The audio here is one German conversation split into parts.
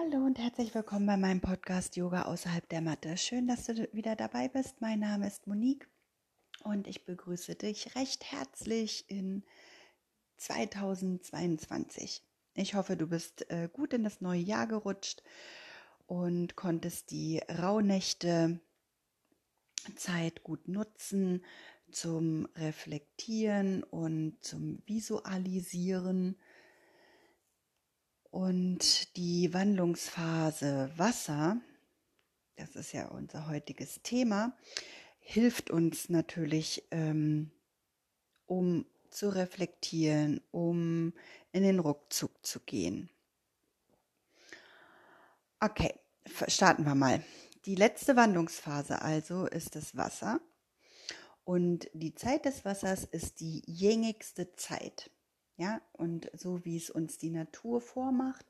Hallo und herzlich willkommen bei meinem Podcast Yoga außerhalb der Matte. Schön, dass du wieder dabei bist. Mein Name ist Monique und ich begrüße dich recht herzlich in 2022. Ich hoffe, du bist äh, gut in das neue Jahr gerutscht und konntest die Rauhnächte Zeit gut nutzen zum Reflektieren und zum Visualisieren und die Wandlungsphase Wasser, das ist ja unser heutiges Thema, hilft uns natürlich, ähm, um zu reflektieren, um in den Rückzug zu gehen. Okay, starten wir mal. Die letzte Wandlungsphase also ist das Wasser. Und die Zeit des Wassers ist die gängigste Zeit. Ja, und so wie es uns die Natur vormacht,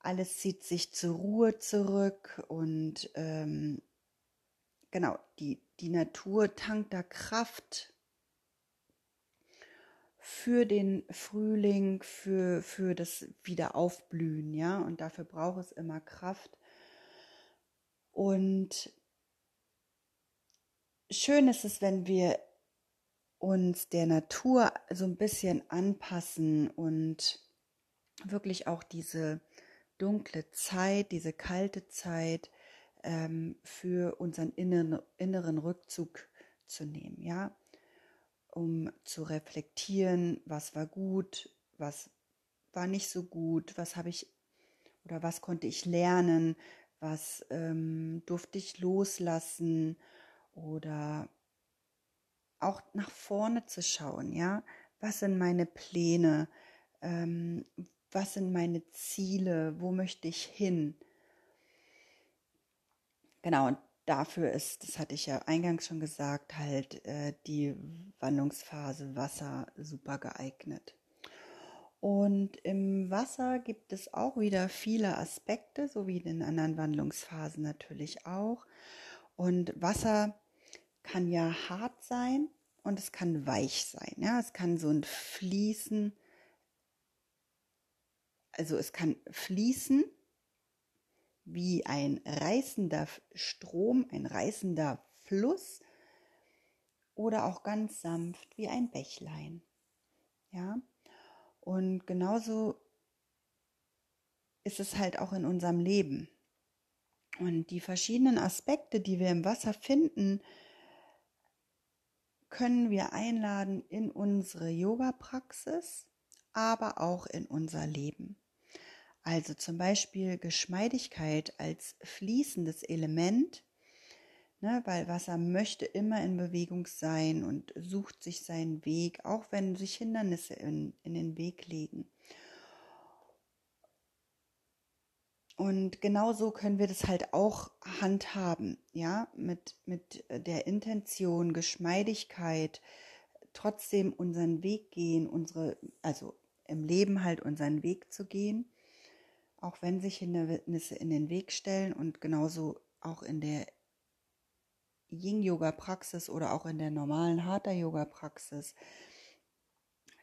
alles zieht sich zur Ruhe zurück und ähm, genau, die, die Natur tankt da Kraft für den Frühling, für, für das Wiederaufblühen, ja, und dafür braucht es immer Kraft. Und schön ist es, wenn wir uns der Natur so ein bisschen anpassen und wirklich auch diese dunkle Zeit, diese kalte Zeit ähm, für unseren inneren, inneren Rückzug zu nehmen, ja, um zu reflektieren, was war gut, was war nicht so gut, was habe ich oder was konnte ich lernen, was ähm, durfte ich loslassen oder auch nach vorne zu schauen, ja, was sind meine Pläne, ähm, was sind meine Ziele, wo möchte ich hin. Genau, und dafür ist, das hatte ich ja eingangs schon gesagt, halt äh, die Wandlungsphase Wasser super geeignet. Und im Wasser gibt es auch wieder viele Aspekte, so wie in den anderen Wandlungsphasen natürlich auch. Und Wasser kann ja hart sein und es kann weich sein. Ja, es kann so ein Fließen, also es kann fließen wie ein reißender Strom, ein reißender Fluss oder auch ganz sanft wie ein Bächlein. Ja, und genauso ist es halt auch in unserem Leben. Und die verschiedenen Aspekte, die wir im Wasser finden, können wir einladen in unsere Yoga-Praxis, aber auch in unser Leben. Also zum Beispiel Geschmeidigkeit als fließendes Element, ne, weil Wasser möchte immer in Bewegung sein und sucht sich seinen Weg, auch wenn sich Hindernisse in, in den Weg legen. Und genauso können wir das halt auch handhaben, ja, mit, mit der Intention, Geschmeidigkeit, trotzdem unseren Weg gehen, unsere, also im Leben halt unseren Weg zu gehen, auch wenn sich Hindernisse in den Weg stellen und genauso auch in der Yin-Yoga-Praxis oder auch in der normalen Hatha-Yoga-Praxis,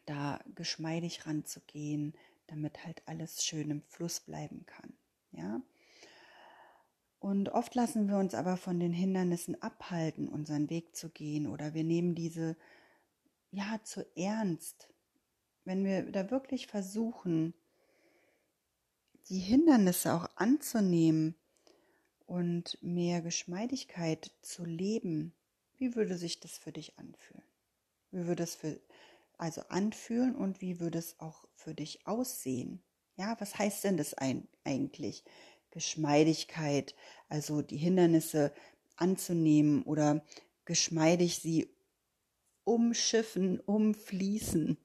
da geschmeidig ranzugehen, damit halt alles schön im Fluss bleiben kann ja. Und oft lassen wir uns aber von den Hindernissen abhalten, unseren Weg zu gehen oder wir nehmen diese ja zu ernst. Wenn wir da wirklich versuchen, die Hindernisse auch anzunehmen und mehr Geschmeidigkeit zu leben, wie würde sich das für dich anfühlen? Wie würde es für also anfühlen und wie würde es auch für dich aussehen? Ja, was heißt denn das ein, eigentlich? Geschmeidigkeit, also die Hindernisse anzunehmen oder geschmeidig sie umschiffen, umfließen.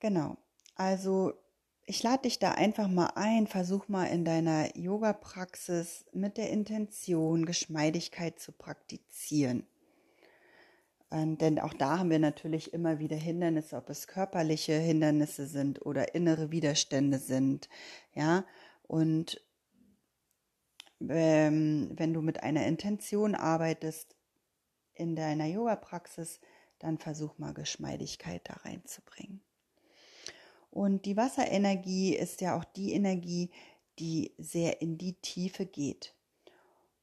Genau. Also ich lade dich da einfach mal ein, versuch mal in deiner Yoga-Praxis mit der Intention Geschmeidigkeit zu praktizieren. Ähm, denn auch da haben wir natürlich immer wieder Hindernisse, ob es körperliche Hindernisse sind oder innere Widerstände sind. Ja, und ähm, wenn du mit einer Intention arbeitest in deiner Yoga-Praxis, dann versuch mal Geschmeidigkeit da reinzubringen. Und die Wasserenergie ist ja auch die Energie, die sehr in die Tiefe geht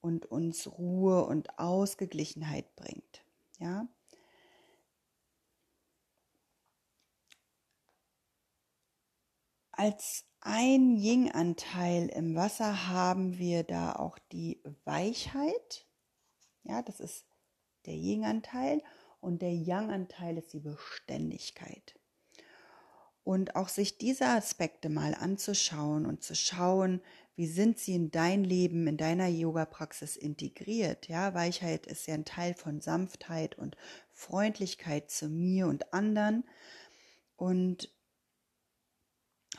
und uns Ruhe und Ausgeglichenheit bringt. Ja? Als ein Yin-Anteil im Wasser haben wir da auch die Weichheit. Ja, das ist der Yin-Anteil und der Yang-Anteil ist die Beständigkeit. Und auch sich diese Aspekte mal anzuschauen und zu schauen, wie sind sie in dein Leben, in deiner Yoga-Praxis integriert. Ja, Weichheit ist ja ein Teil von Sanftheit und Freundlichkeit zu mir und anderen. Und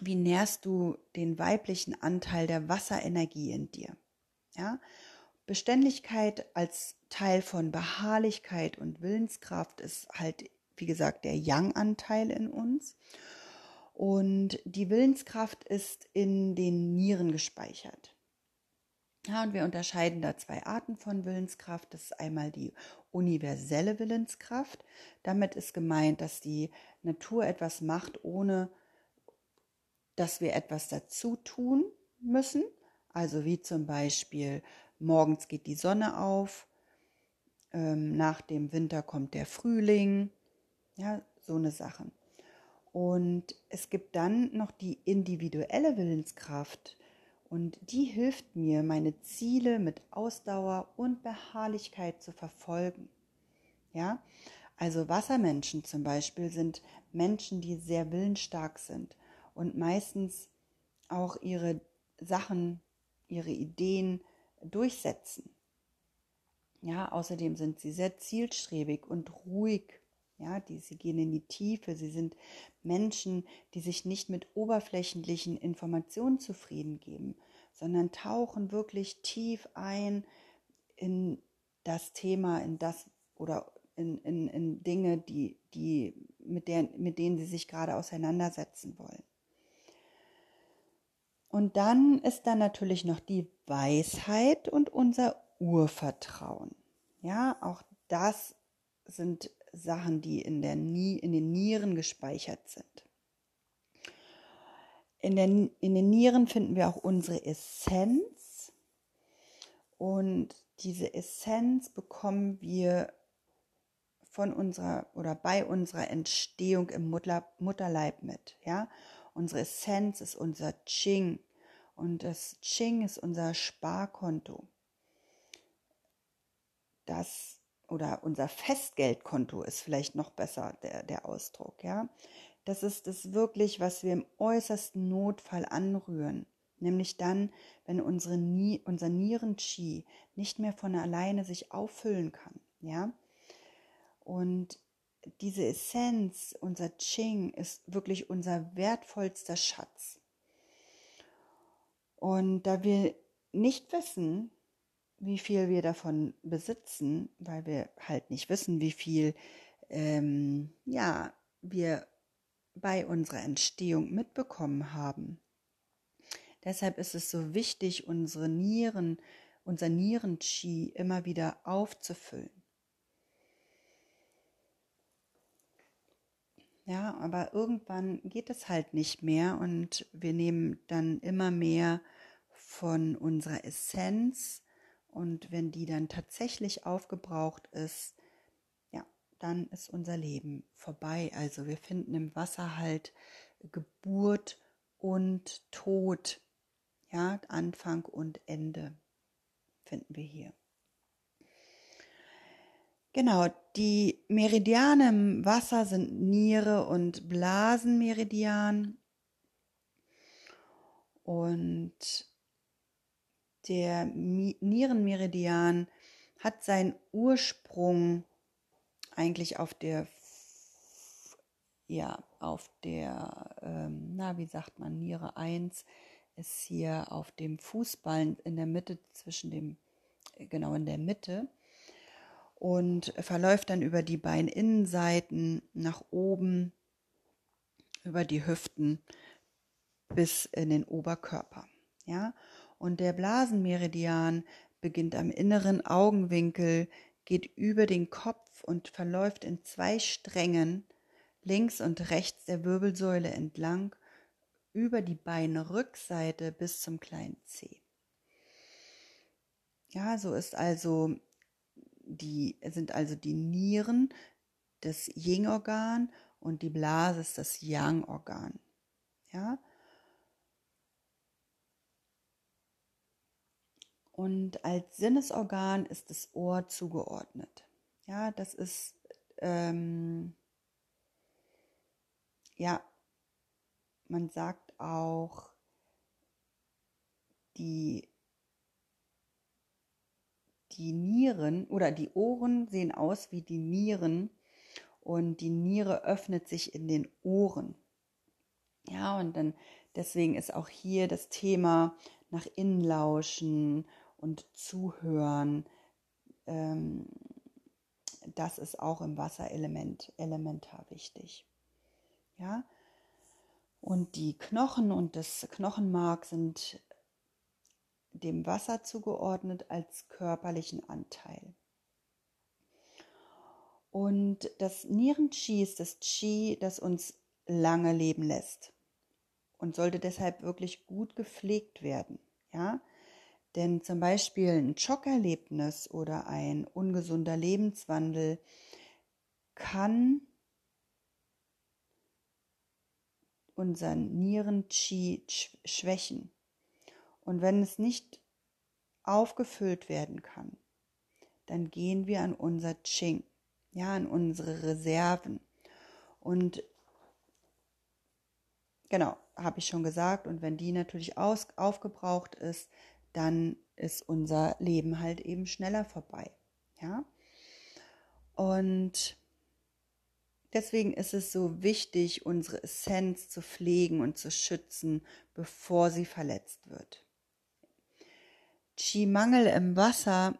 wie nährst du den weiblichen Anteil der Wasserenergie in dir? Ja, Beständigkeit als Teil von Beharrlichkeit und Willenskraft ist halt, wie gesagt, der Yang-Anteil in uns. Und die Willenskraft ist in den Nieren gespeichert. Ja, und wir unterscheiden da zwei Arten von Willenskraft. Das ist einmal die universelle Willenskraft. Damit ist gemeint, dass die Natur etwas macht, ohne dass wir etwas dazu tun müssen. Also wie zum Beispiel morgens geht die Sonne auf, ähm, nach dem Winter kommt der Frühling, ja, so eine Sachen. Und es gibt dann noch die individuelle Willenskraft und die hilft mir, meine Ziele mit Ausdauer und Beharrlichkeit zu verfolgen. Ja, also Wassermenschen zum Beispiel sind Menschen, die sehr willensstark sind und meistens auch ihre Sachen, ihre Ideen durchsetzen. Ja, außerdem sind sie sehr zielstrebig und ruhig ja, die, sie gehen in die Tiefe. Sie sind Menschen, die sich nicht mit oberflächlichen Informationen zufrieden geben, sondern tauchen wirklich tief ein in das Thema, in das oder in, in, in Dinge, die, die, mit, der, mit denen sie sich gerade auseinandersetzen wollen. Und dann ist da natürlich noch die Weisheit und unser Urvertrauen. Ja, auch das sind Sachen, die in, der, in den Nieren gespeichert sind. In, der, in den Nieren finden wir auch unsere Essenz. Und diese Essenz bekommen wir von unserer oder bei unserer Entstehung im Mutter, Mutterleib mit. Ja? Unsere Essenz ist unser Ching und das Ching ist unser Sparkonto. Das oder unser Festgeldkonto ist vielleicht noch besser der, der Ausdruck, ja. Das ist es wirklich, was wir im äußersten Notfall anrühren. Nämlich dann, wenn unsere, unser Nieren-Chi nicht mehr von alleine sich auffüllen kann, ja. Und diese Essenz, unser Ching, ist wirklich unser wertvollster Schatz. Und da wir nicht wissen, wie viel wir davon besitzen, weil wir halt nicht wissen, wie viel ähm, ja, wir bei unserer Entstehung mitbekommen haben. Deshalb ist es so wichtig, unsere Nieren, unser Nieren-Chi immer wieder aufzufüllen. Ja, aber irgendwann geht es halt nicht mehr und wir nehmen dann immer mehr von unserer Essenz und wenn die dann tatsächlich aufgebraucht ist, ja, dann ist unser Leben vorbei. Also wir finden im Wasser halt Geburt und Tod. Ja, Anfang und Ende finden wir hier. Genau, die Meridiane im Wasser sind Niere und Blasenmeridian. Und der Nierenmeridian hat seinen Ursprung eigentlich auf der, ja, auf der, ähm, na, wie sagt man, Niere 1 ist hier auf dem Fußballen in der Mitte zwischen dem, genau in der Mitte und verläuft dann über die Beininnenseiten nach oben, über die Hüften bis in den Oberkörper. Ja, und der Blasenmeridian beginnt am inneren Augenwinkel, geht über den Kopf und verläuft in zwei Strängen links und rechts der Wirbelsäule entlang über die Beinrückseite bis zum kleinen Zeh. Ja, so ist also die, sind also die Nieren das Yin-Organ und die Blase ist das Yang-Organ. Ja. Und als Sinnesorgan ist das Ohr zugeordnet. Ja, das ist ähm, ja, man sagt auch die die Nieren oder die Ohren sehen aus wie die Nieren und die Niere öffnet sich in den Ohren. Ja, und dann deswegen ist auch hier das Thema nach innen lauschen und zuhören. Ähm, das ist auch im Wasserelement elementar wichtig. Ja, und die Knochen und das Knochenmark sind dem Wasser zugeordnet als körperlichen Anteil. Und das Nieren-Qi ist das Qi, das uns lange leben lässt und sollte deshalb wirklich gut gepflegt werden. Ja? Denn zum Beispiel ein Schockerlebnis oder ein ungesunder Lebenswandel kann unseren Nieren-Qi schwächen. Und wenn es nicht aufgefüllt werden kann, dann gehen wir an unser Ching, ja, an unsere Reserven. Und genau, habe ich schon gesagt. Und wenn die natürlich aus, aufgebraucht ist, dann ist unser Leben halt eben schneller vorbei. Ja. Und deswegen ist es so wichtig, unsere Essenz zu pflegen und zu schützen, bevor sie verletzt wird. Qi-Mangel im Wasser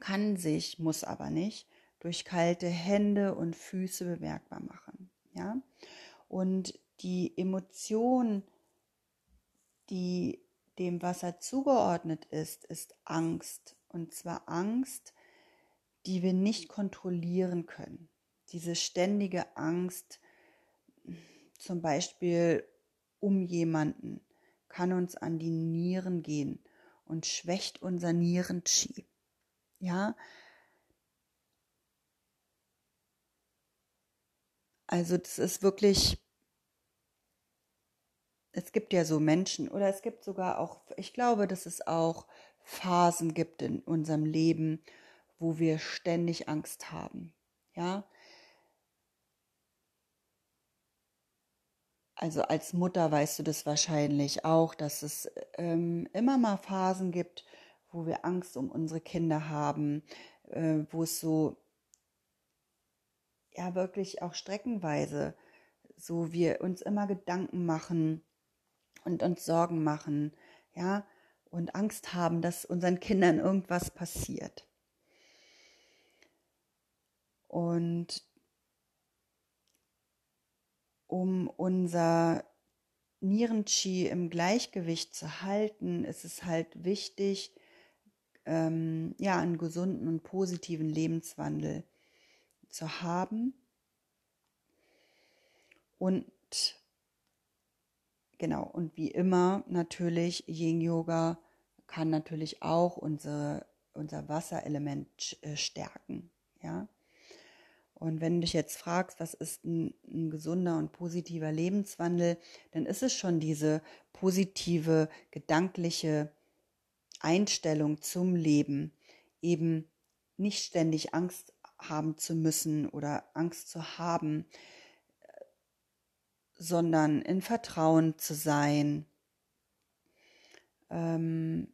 kann sich, muss aber nicht, durch kalte Hände und Füße bemerkbar machen. Ja? Und die Emotion, die dem Wasser zugeordnet ist, ist Angst. Und zwar Angst, die wir nicht kontrollieren können. Diese ständige Angst, zum Beispiel um jemanden, kann uns an die Nieren gehen und schwächt unser Nieren-Chi. Ja, also das ist wirklich, es gibt ja so Menschen oder es gibt sogar auch, ich glaube, dass es auch Phasen gibt in unserem Leben, wo wir ständig Angst haben. Ja, also als Mutter weißt du das wahrscheinlich auch, dass es ähm, immer mal Phasen gibt, wo wir Angst um unsere Kinder haben, äh, wo es so ja wirklich auch streckenweise so wir uns immer Gedanken machen und uns Sorgen machen, ja, und Angst haben, dass unseren Kindern irgendwas passiert. Und um unser Nierenqi im Gleichgewicht zu halten, ist es halt wichtig, ähm, ja, einen gesunden und positiven Lebenswandel zu haben. Und genau, und wie immer natürlich, Yin Yoga kann natürlich auch unsere, unser Wasserelement äh, stärken. Ja. Und wenn du dich jetzt fragst, was ist ein, ein, gesunder und positiver Lebenswandel, dann ist es schon diese positive, gedankliche Einstellung zum Leben, eben nicht ständig Angst haben zu müssen oder Angst zu haben, sondern in Vertrauen zu sein. Ähm,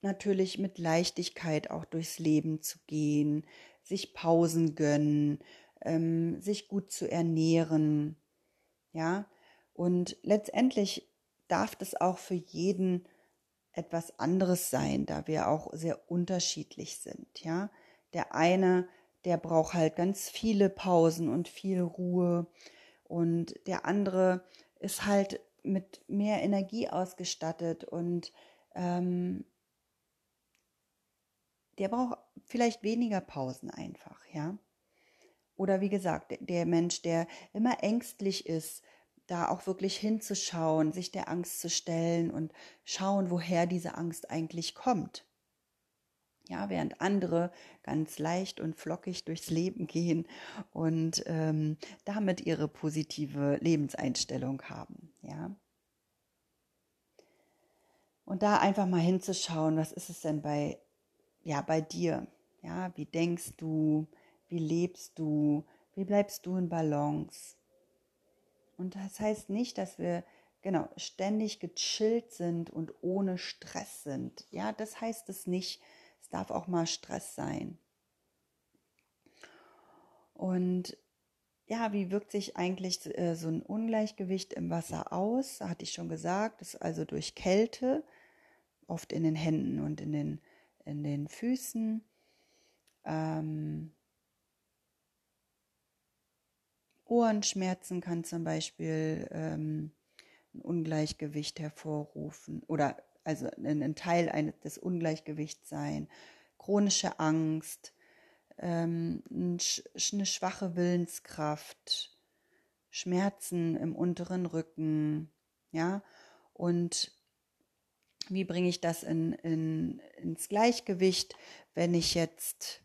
natürlich mit Leichtigkeit auch durchs Leben zu gehen, sich Pausen gönnen, ähm, sich gut zu ernähren, ja. Und letztendlich darf das auch für jeden etwas anderes sein, da wir auch sehr unterschiedlich sind, ja. Der eine, der braucht halt ganz viele Pausen und viel Ruhe und der andere ist halt mit mehr Energie ausgestattet und ähm, der braucht vielleicht weniger Pausen einfach, ja. Oder wie gesagt, der Mensch, der immer ängstlich ist, da auch wirklich hinzuschauen, sich der Angst zu stellen und schauen, woher diese Angst eigentlich kommt. Ja, während andere ganz leicht und flockig durchs Leben gehen und ähm, damit ihre positive Lebenseinstellung haben. Ja. Und da einfach mal hinzuschauen, was ist es denn bei, ja, bei dir? Ja, wie denkst du? Wie lebst du? Wie bleibst du in Balance? Und das heißt nicht, dass wir genau ständig gechillt sind und ohne Stress sind. Ja, das heißt es nicht. Es darf auch mal Stress sein. Und ja, wie wirkt sich eigentlich äh, so ein Ungleichgewicht im Wasser aus? Hatte ich schon gesagt, das ist also durch Kälte, oft in den Händen und in den, in den Füßen. Ähm, Ohrenschmerzen kann zum Beispiel ähm, ein Ungleichgewicht hervorrufen oder also ein, Teil eines, des Ungleichgewichts sein. Chronische Angst, ähm, eine schwache Willenskraft, Schmerzen im unteren Rücken, ja, und wie bringe ich das in, in, ins Gleichgewicht, wenn ich jetzt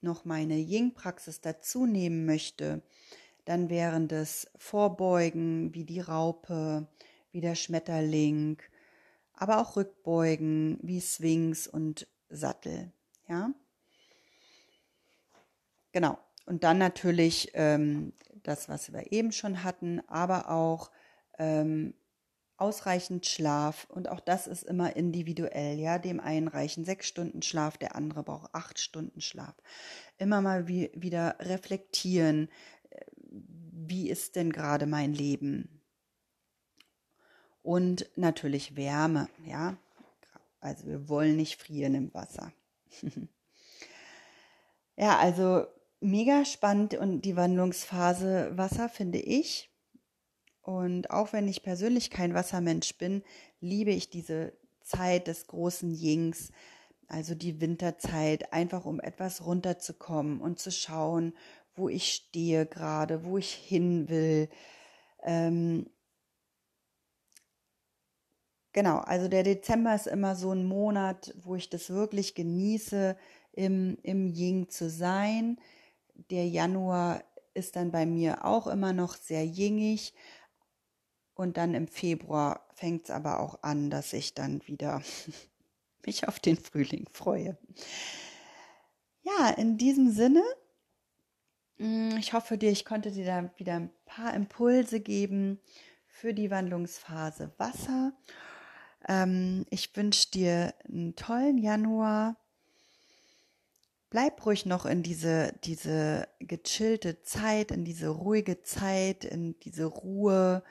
noch meine Ying-Praxis dazu nehmen möchte, dann wären das Vorbeugen wie die Raupe, wie der Schmetterling, aber auch Rückbeugen wie Swings und Sattel. Ja, genau. Und dann natürlich ähm, das, was wir eben schon hatten, aber auch ähm, ausreichend Schlaf. Und auch das ist immer individuell. Ja, dem einen reichen sechs Stunden Schlaf, der andere braucht acht Stunden Schlaf. Immer mal wie, wieder reflektieren wie ist denn gerade mein Leben? Und natürlich Wärme, ja. Also wir wollen nicht frieren im Wasser. ja, also mega spannend und die Wandlungsphase Wasser finde ich. Und auch wenn ich persönlich kein Wassermensch bin, liebe ich diese Zeit des großen Yings, also die Winterzeit, einfach um etwas runterzukommen und zu schauen, wo ich stehe gerade, wo ich hin will. Ähm, genau, also der Dezember ist immer so ein Monat, wo ich das wirklich genieße, im, im Ying zu sein. Der Januar ist dann bei mir auch immer noch sehr yingig. Und dann im Februar fängt es aber auch an, dass ich dann wieder mich auf den Frühling freue. Ja, in diesem Sinne Mm, ich hoffe dir, ich konnte dir da wieder ein paar Impulse geben für die Wandlungsphase Wasser. Ähm, ich wünsche dir einen tollen Januar. Bleib ruhig noch in diese, diese gechillte Zeit, in diese ruhige Zeit, in diese Ruhe,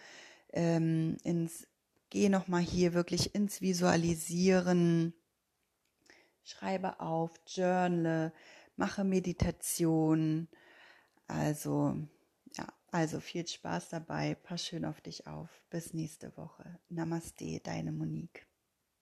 ähm, ins, geh nochmal hier wirklich ins Visualisieren. Schreibe auf, journale, mache Meditation also, ja, also viel Spaß dabei. Pass schön auf dich auf. Bis nächste Woche. Namaste, deine Monique.